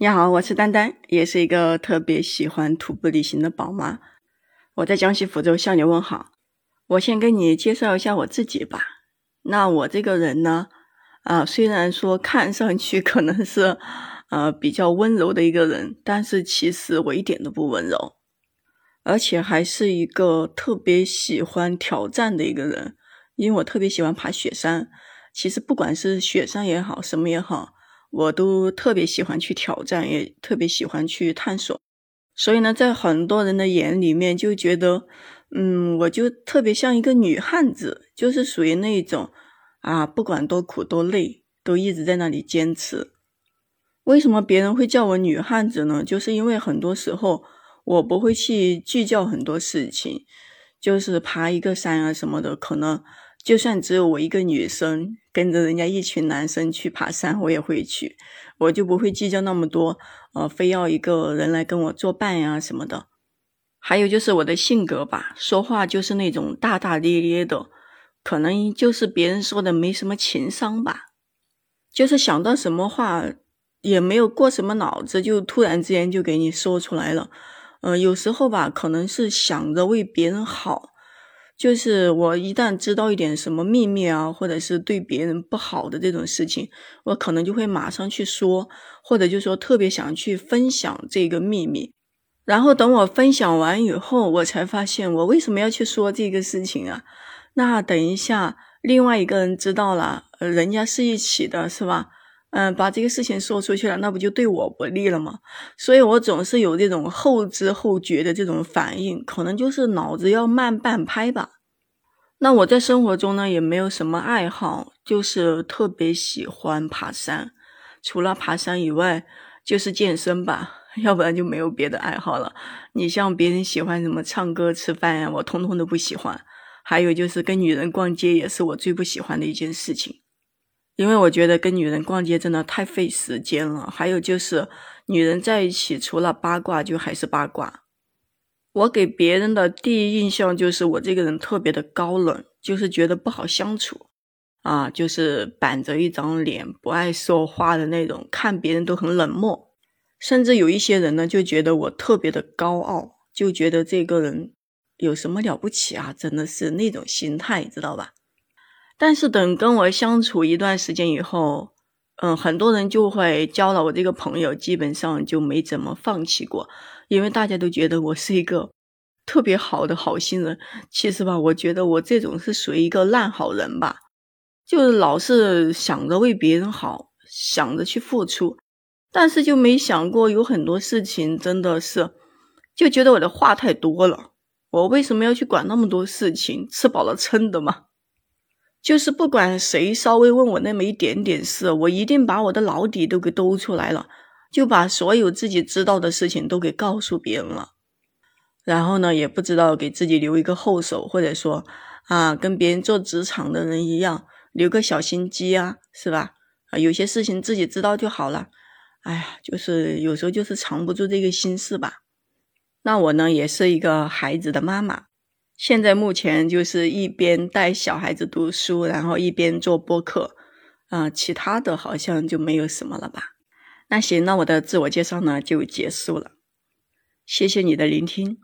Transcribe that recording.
你好，我是丹丹，也是一个特别喜欢徒步旅行的宝妈。我在江西福州向你问好。我先跟你介绍一下我自己吧。那我这个人呢，啊，虽然说看上去可能是呃比较温柔的一个人，但是其实我一点都不温柔，而且还是一个特别喜欢挑战的一个人，因为我特别喜欢爬雪山。其实不管是雪山也好，什么也好。我都特别喜欢去挑战，也特别喜欢去探索，所以呢，在很多人的眼里面就觉得，嗯，我就特别像一个女汉子，就是属于那种啊，不管多苦多累，都一直在那里坚持。为什么别人会叫我女汉子呢？就是因为很多时候我不会去计较很多事情，就是爬一个山啊什么的，可能。就算只有我一个女生跟着人家一群男生去爬山，我也会去，我就不会计较那么多，呃，非要一个人来跟我作伴呀什么的。还有就是我的性格吧，说话就是那种大大咧咧的，可能就是别人说的没什么情商吧，就是想到什么话也没有过什么脑子，就突然之间就给你说出来了。嗯，有时候吧，可能是想着为别人好。就是我一旦知道一点什么秘密啊，或者是对别人不好的这种事情，我可能就会马上去说，或者就说特别想去分享这个秘密。然后等我分享完以后，我才发现我为什么要去说这个事情啊？那等一下另外一个人知道了，人家是一起的，是吧？嗯，把这个事情说出去了，那不就对我不利了吗？所以我总是有这种后知后觉的这种反应，可能就是脑子要慢半拍吧。那我在生活中呢，也没有什么爱好，就是特别喜欢爬山。除了爬山以外，就是健身吧，要不然就没有别的爱好了。你像别人喜欢什么唱歌、吃饭呀，我通通都不喜欢。还有就是跟女人逛街，也是我最不喜欢的一件事情。因为我觉得跟女人逛街真的太费时间了，还有就是女人在一起除了八卦就还是八卦。我给别人的第一印象就是我这个人特别的高冷，就是觉得不好相处啊，就是板着一张脸，不爱说话的那种，看别人都很冷漠。甚至有一些人呢就觉得我特别的高傲，就觉得这个人有什么了不起啊，真的是那种心态，知道吧？但是等跟我相处一段时间以后，嗯，很多人就会交了我这个朋友，基本上就没怎么放弃过，因为大家都觉得我是一个特别好的好心人。其实吧，我觉得我这种是属于一个烂好人吧，就是老是想着为别人好，想着去付出，但是就没想过有很多事情真的是，就觉得我的话太多了。我为什么要去管那么多事情？吃饱了撑的嘛。就是不管谁稍微问我那么一点点事，我一定把我的老底都给兜出来了，就把所有自己知道的事情都给告诉别人了。然后呢，也不知道给自己留一个后手，或者说啊，跟别人做职场的人一样，留个小心机啊，是吧？啊，有些事情自己知道就好了。哎呀，就是有时候就是藏不住这个心事吧。那我呢，也是一个孩子的妈妈。现在目前就是一边带小孩子读书，然后一边做播客，啊，其他的好像就没有什么了吧？那行，那我的自我介绍呢就结束了，谢谢你的聆听。